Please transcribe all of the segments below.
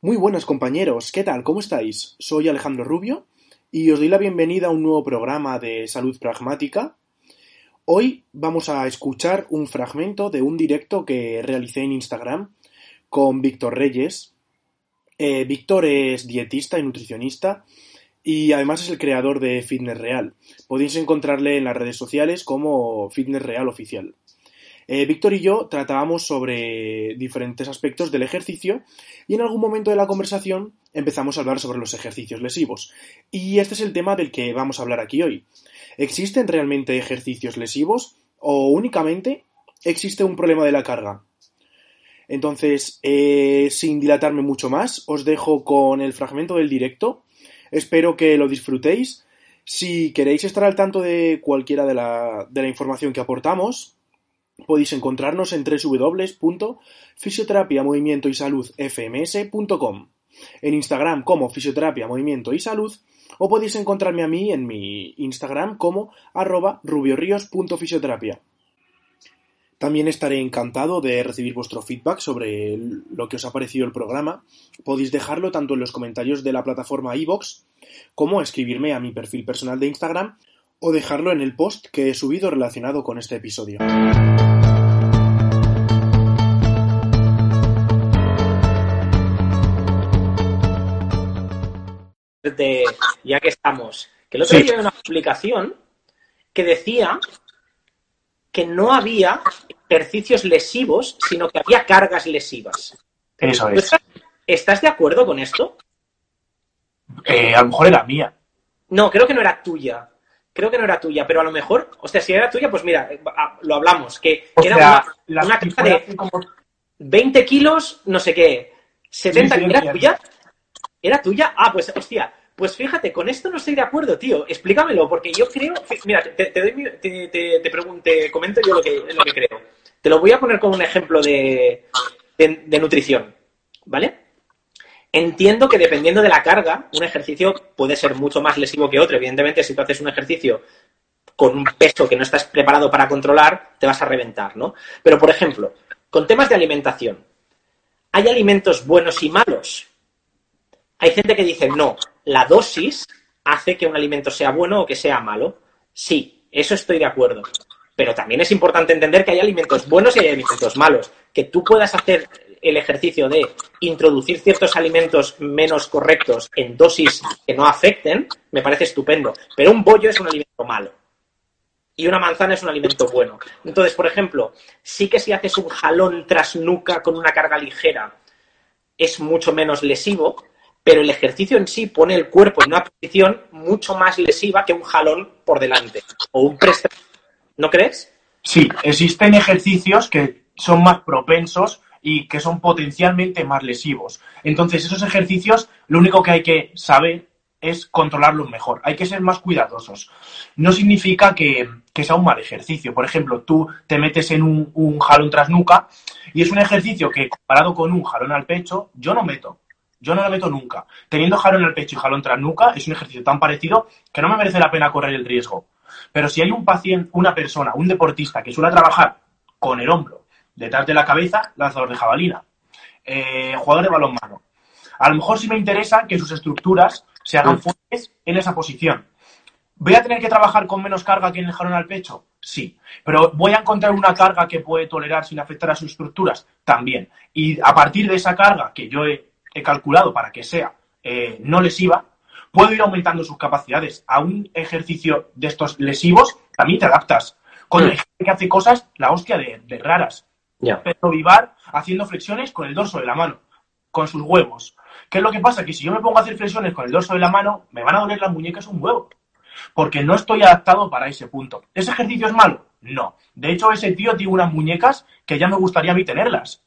Muy buenas compañeros, ¿qué tal? ¿Cómo estáis? Soy Alejandro Rubio y os doy la bienvenida a un nuevo programa de Salud Pragmática. Hoy vamos a escuchar un fragmento de un directo que realicé en Instagram con Víctor Reyes. Eh, Víctor es dietista y nutricionista y además es el creador de Fitness Real. Podéis encontrarle en las redes sociales como Fitness Real Oficial. Eh, Víctor y yo tratábamos sobre diferentes aspectos del ejercicio y en algún momento de la conversación empezamos a hablar sobre los ejercicios lesivos. Y este es el tema del que vamos a hablar aquí hoy. ¿Existen realmente ejercicios lesivos o únicamente existe un problema de la carga? Entonces, eh, sin dilatarme mucho más, os dejo con el fragmento del directo. Espero que lo disfrutéis. Si queréis estar al tanto de cualquiera de la, de la información que aportamos, Podéis encontrarnos en www.fisioterapia movimiento y salud fms.com, en Instagram como fisioterapia movimiento y salud, o podéis encontrarme a mí en mi Instagram como arroba rubiorios.fisioterapia. También estaré encantado de recibir vuestro feedback sobre lo que os ha parecido el programa. Podéis dejarlo tanto en los comentarios de la plataforma iVoox como escribirme a mi perfil personal de Instagram o dejarlo en el post que he subido relacionado con este episodio. Ya que estamos, que el otro día una publicación que decía que no había ejercicios lesivos, sino que había cargas lesivas. Eso es. ¿Estás de acuerdo con esto? Eh, a lo mejor era mía. No, creo que no era tuya. Creo que no era tuya, pero a lo mejor, o sea, si era tuya, pues mira, lo hablamos, que, era una, una de 20 kilos, no sé qué, 70, ¿era tuya? ¿Era tuya? Ah, pues, hostia, pues fíjate, con esto no estoy de acuerdo, tío. Explícamelo, porque yo creo. Mira, te, te, te, comento yo lo que, lo que creo. Te lo voy a poner como un ejemplo de, de, nutrición, ¿vale? Entiendo que dependiendo de la carga, un ejercicio puede ser mucho más lesivo que otro. Evidentemente, si tú haces un ejercicio con un peso que no estás preparado para controlar, te vas a reventar, ¿no? Pero, por ejemplo, con temas de alimentación, ¿hay alimentos buenos y malos? Hay gente que dice, no, la dosis hace que un alimento sea bueno o que sea malo. Sí, eso estoy de acuerdo. Pero también es importante entender que hay alimentos buenos y hay alimentos malos. Que tú puedas hacer el ejercicio de introducir ciertos alimentos menos correctos en dosis que no afecten, me parece estupendo. Pero un bollo es un alimento malo. Y una manzana es un alimento bueno. Entonces, por ejemplo, sí que si haces un jalón tras nuca con una carga ligera, es mucho menos lesivo, pero el ejercicio en sí pone el cuerpo en una posición mucho más lesiva que un jalón por delante o un press. ¿No crees? Sí, existen ejercicios que son más propensos y que son potencialmente más lesivos. Entonces, esos ejercicios, lo único que hay que saber es controlarlos mejor. Hay que ser más cuidadosos. No significa que, sea un mal ejercicio. Por ejemplo, tú te metes en un, un jalón tras nuca y es un ejercicio que, comparado con un jalón al pecho, yo no meto. Yo no lo meto nunca. Teniendo jalón en el pecho y jalón tras nuca, es un ejercicio tan parecido que no me merece la pena correr el riesgo. Pero si hay un paciente, una persona, un deportista que suele trabajar con el hombro detrás de la cabeza, lanzador de jabalina, eh, jugador de balonmano, a lo mejor sí me interesa que sus estructuras se hagan fuertes en esa posición. ¿Voy a tener que trabajar con menos carga que en el jalón al pecho? Sí. ¿Pero voy a encontrar una carga que puede tolerar sin afectar a sus estructuras? También. Y a partir de esa carga que yo he he calculado para que sea eh, no lesiva, puedo ir aumentando sus capacidades. A un ejercicio de estos lesivos también te adaptas. Con el mm. que hace cosas, la hostia de, raras. Pero Vivar haciendo flexiones con el dorso de la mano, con sus huevos. ¿Qué es lo que pasa? Que si yo me pongo a hacer flexiones con el dorso de la mano, me van a doler las muñecas un huevo. Porque no estoy adaptado para ese punto. ¿Ese ejercicio es malo? No. De hecho, ese tío tiene unas muñecas que ya me gustaría a mí tenerlas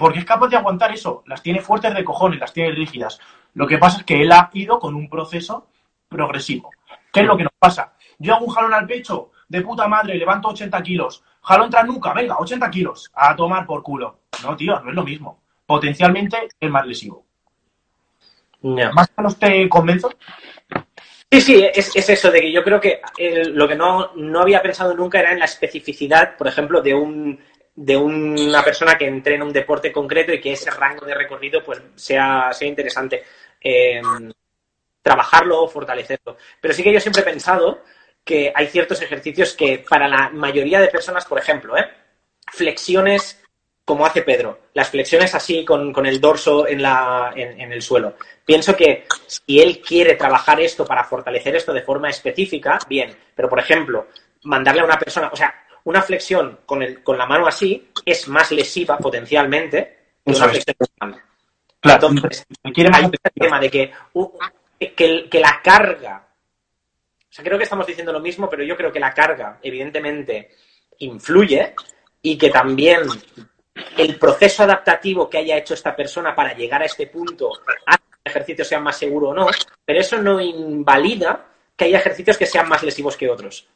porque es capaz de aguantar eso. Las tiene fuertes de cojones, las tiene rígidas. Lo que pasa es que él ha ido con un proceso progresivo. ¿Qué es lo que nos pasa? Yo hago un jalón al pecho, de puta madre, levanto 80 kilos. Jalón tras nuca, venga, 80 kilos. A tomar por culo. No, tío, no es lo mismo. Potencialmente es más lesivo. ¿Más o menos te convenzo? Sí, sí, es, eso de que yo creo que lo que no, no había pensado nunca era en la especificidad, por ejemplo, de un de una persona que entrena un deporte concreto y que ese rango de recorrido pues sea, sea interesante eh, trabajarlo o fortalecerlo. Pero sí que yo siempre he pensado que hay ciertos ejercicios que para la mayoría de personas, por ejemplo, ¿eh? flexiones como hace Pedro, las flexiones así con, el dorso en, la, en, el suelo. Pienso que si él quiere trabajar esto para fortalecer esto de forma específica, bien, pero por ejemplo, mandarle a una persona, o sea, una flexión con, el, con la mano así es más lesiva potencialmente que una flexión con Claro, Entonces, hay un tema de que, que, que la carga, o sea, creo que estamos diciendo lo mismo, pero yo creo que la carga, evidentemente, influye y que también el proceso adaptativo que haya hecho esta persona para llegar a este punto hace que el ejercicio sea más seguro o no, pero eso no invalida que haya ejercicios que sean más lesivos que otros.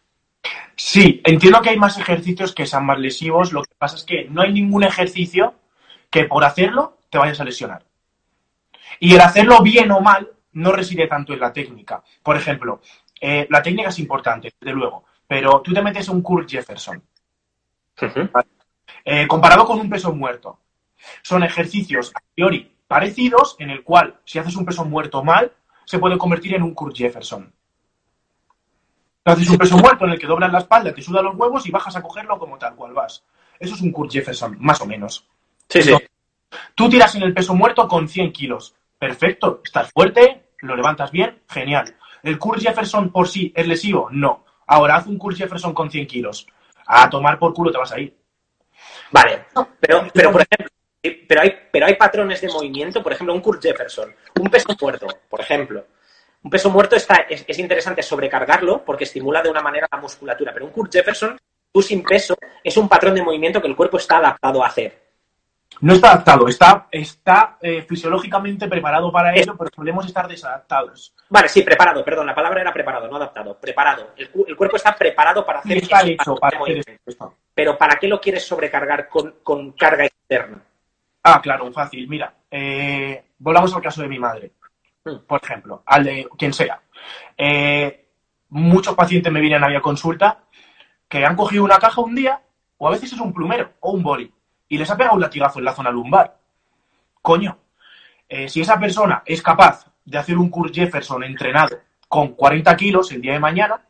Sí, entiendo que hay más ejercicios que sean más lesivos. Lo que pasa es que no hay ningún ejercicio que por hacerlo te vayas a lesionar. Y el hacerlo bien o mal no reside tanto en la técnica. Por ejemplo, eh, la técnica es importante, desde luego, pero tú te metes un Kurt Jefferson. Eh, comparado con un peso muerto. Son ejercicios a priori parecidos en el cual si haces un peso muerto mal, se puede convertir en un Kurt Jefferson. Haces un peso muerto en el que doblas la espalda, te suda los huevos y bajas a cogerlo como tal cual vas. Eso es un Kurt Jefferson, más o menos. Sí, sí. Tú tiras en el peso muerto con 100 kilos. Perfecto, estás fuerte, lo levantas bien, genial. ¿El Kurt Jefferson por sí es lesivo? No. Ahora haz un Kurt Jefferson con 100 kilos. A tomar por culo te vas a ir. Vale, pero, pero por ejemplo, pero hay, pero hay patrones de movimiento, por ejemplo, un Kurt Jefferson, un peso muerto, por ejemplo, un peso muerto está, es, interesante sobrecargarlo porque estimula de una manera la musculatura, pero un Kurt Jefferson, tú sin peso, es un patrón de movimiento que el cuerpo está adaptado a hacer. No está adaptado, está, está eh, fisiológicamente preparado para ello, pero podemos estar desadaptados. Vale, sí, preparado, perdón, la palabra era preparado, no adaptado, preparado. El, cuerpo está preparado para hacer, está hecho para hacer esto. Pero ¿para qué lo quieres sobrecargar con, carga externa? Ah, claro, fácil. Mira, eh, volvamos al caso de mi madre. Por ejemplo, al de quien sea. Eh, muchos pacientes me vienen a mi consulta que han cogido una caja un día, o a veces es un plumero o un boli, y les ha pegado un latigazo en la zona lumbar. Coño, eh, si esa persona es capaz de hacer un Kurt Jefferson entrenado con 40 kilos el día de mañana,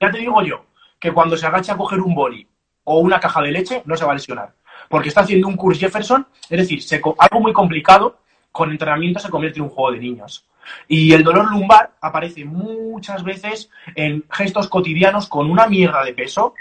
ya te digo yo que cuando se agacha a coger un boli o una caja de leche no se va a lesionar. Porque está haciendo un Kurt Jefferson, es decir, algo muy complicado con entrenamiento se convierte en un juego de niños. Y el dolor lumbar aparece muchas veces en gestos cotidianos con una mierda de peso,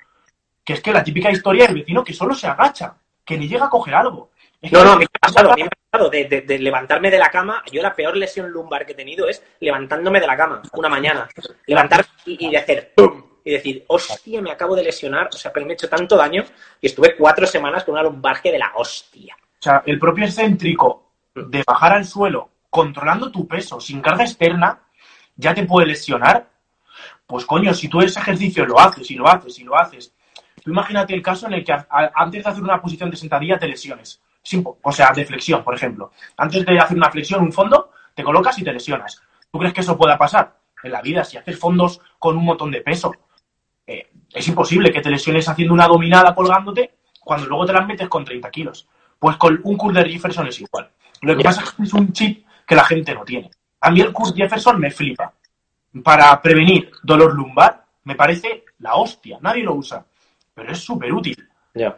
que es que la típica historia del vecino que solo se agacha, que ni llega a coger algo. no, no, me ha pasado, me ha pasado de, levantarme de la cama. Yo la peor lesión lumbar que he tenido es levantándome de la cama una mañana. Levantar y, de hacer ¡pum! Y decir, hostia, me acabo de lesionar, o sea, pero me he hecho tanto daño y estuve cuatro semanas con una lumbarje de la hostia. O sea, el propio excéntrico de bajar al suelo controlando tu peso sin carga externa, ya te puede lesionar. Pues coño, si tú ese ejercicio lo haces y lo haces y lo haces, tú imagínate el caso en el que antes de hacer una posición de sentadilla te lesiones. o sea, de flexión, por ejemplo. Antes de hacer una flexión, un fondo, te colocas y te lesionas. ¿Tú crees que eso pueda pasar? En la vida, si haces fondos con un montón de peso, eh, es imposible que te lesiones haciendo una dominada colgándote cuando luego te las metes con 30 kilos. Pues con un curl de Jefferson es igual. Lo que pasa es que es un chip que la gente no tiene. A mí el Kurt Jefferson me flipa. Para prevenir dolor lumbar, me parece la hostia. Nadie lo usa. Pero es súper útil. Ya.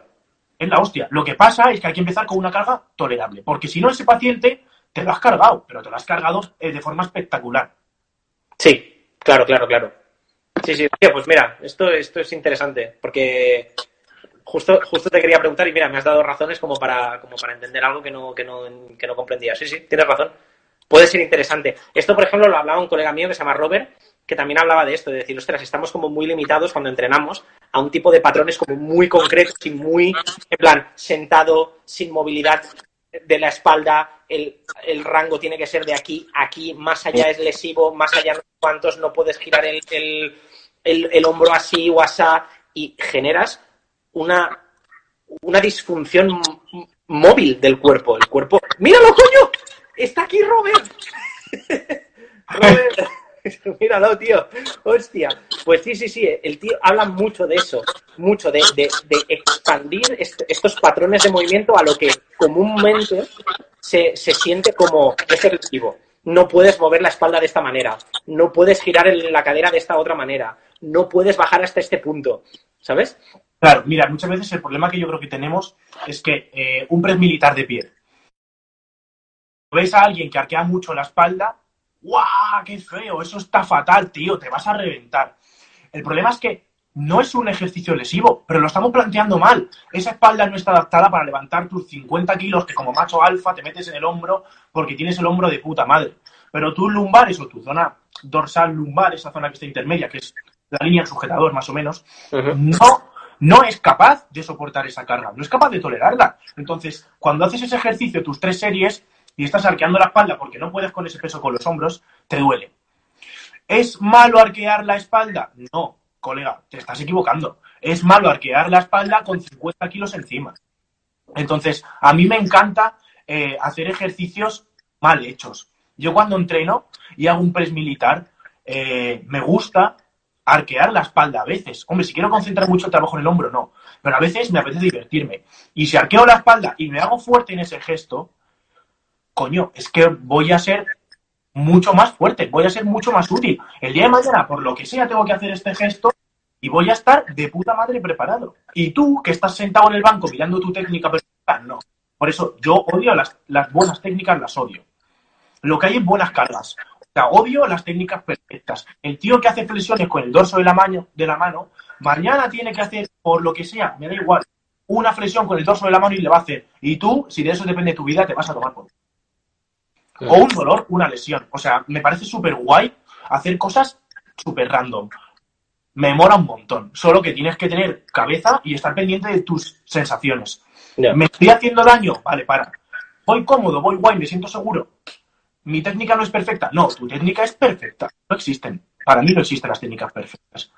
Es la hostia. Lo que pasa es que hay que empezar con una carga tolerable. Porque si no, ese paciente te lo has cargado, pero te lo has cargado eh, de forma espectacular. Sí, claro, claro, claro. Sí, sí, pues mira, esto, esto es interesante, porque justo, justo te quería preguntar y mira, me has dado razones como para, como para entender algo que no, que, no, que no comprendía. Sí, sí, tienes razón. Puede ser interesante. Esto, por ejemplo, lo hablaba un colega mío que se llama Robert, que también hablaba de esto, de decir, ostras, estamos como muy limitados cuando entrenamos a un tipo de patrones como muy concretos y muy, en plan, sentado, sin movilidad de la espalda, el, el rango tiene que ser de aquí aquí, más allá es lesivo, más allá no cuantos, no puedes girar el, el, el, el hombro así o asá, y generas una, una disfunción móvil del cuerpo. El cuerpo. ¡Míralo, coño! ¡Está aquí Robert! Robert. Míralo, tío. Hostia. Pues sí, sí, sí. El tío habla mucho de eso. Mucho de, de, expandir estos patrones de movimiento a lo que comúnmente se, se siente como ejercitivo. No puedes mover la espalda de esta manera. No puedes girar la cadera de esta otra manera. No puedes bajar hasta este punto. ¿Sabes? Claro, mira, muchas veces el problema que yo creo que tenemos es que eh, un press militar de pie. Ves a alguien que arquea mucho la espalda ¡guau! ¡Qué feo! Eso está fatal, tío, te vas a reventar. El problema es que no es un ejercicio lesivo, pero lo estamos planteando mal. Esa espalda no está adaptada para levantar tus 50 kilos que como macho alfa te metes en el hombro porque tienes el hombro de puta madre. Pero tus lumbares o tu zona dorsal lumbar, esa zona que está intermedia, que es la línea del sujetador más o menos, no, no es capaz de soportar esa carga, no es capaz de tolerarla. Entonces, cuando haces ese ejercicio, tus tres series, y estás arqueando la espalda porque no puedes con ese peso con los hombros, te duele. ¿Es malo arquear la espalda? No, colega, te estás equivocando. Es malo arquear la espalda con 50 kilos encima. Entonces, a mí me encanta eh, hacer ejercicios mal hechos. Yo cuando entreno y hago un press militar, eh, me gusta arquear la espalda a veces. Hombre, si quiero concentrar mucho el trabajo en el hombro, no. Pero a veces me apetece divertirme. Y si arqueo la espalda y me hago fuerte en ese gesto, coño, es que voy a ser mucho más fuerte, voy a ser mucho más útil. El día de mañana, por lo que sea, tengo que hacer este gesto y voy a estar de puta madre preparado. Y tú, que estás sentado en el banco mirando tu técnica perfecta, no. Por eso yo odio las, las buenas técnicas, las odio. Lo que hay es buenas cargas. Odio las técnicas perfectas. El tío que hace flexiones con el dorso de la, mano, de la mano, mañana tiene que hacer, por lo que sea, me da igual, una flexión con el dorso de la mano y le va a hacer. Y tú, si de eso depende tu vida, te vas a tomar por o un dolor, una lesión. O sea, me parece súper guay hacer cosas súper random. Me mola un montón. Solo que tienes que tener cabeza y estar pendiente de tus sensaciones. ¿Me estoy haciendo daño? Vale, para. Voy cómodo, voy guay, me siento seguro. ¿Mi técnica no es perfecta? No, tu técnica es perfecta. No existen. Para mí no existen las técnicas perfectas.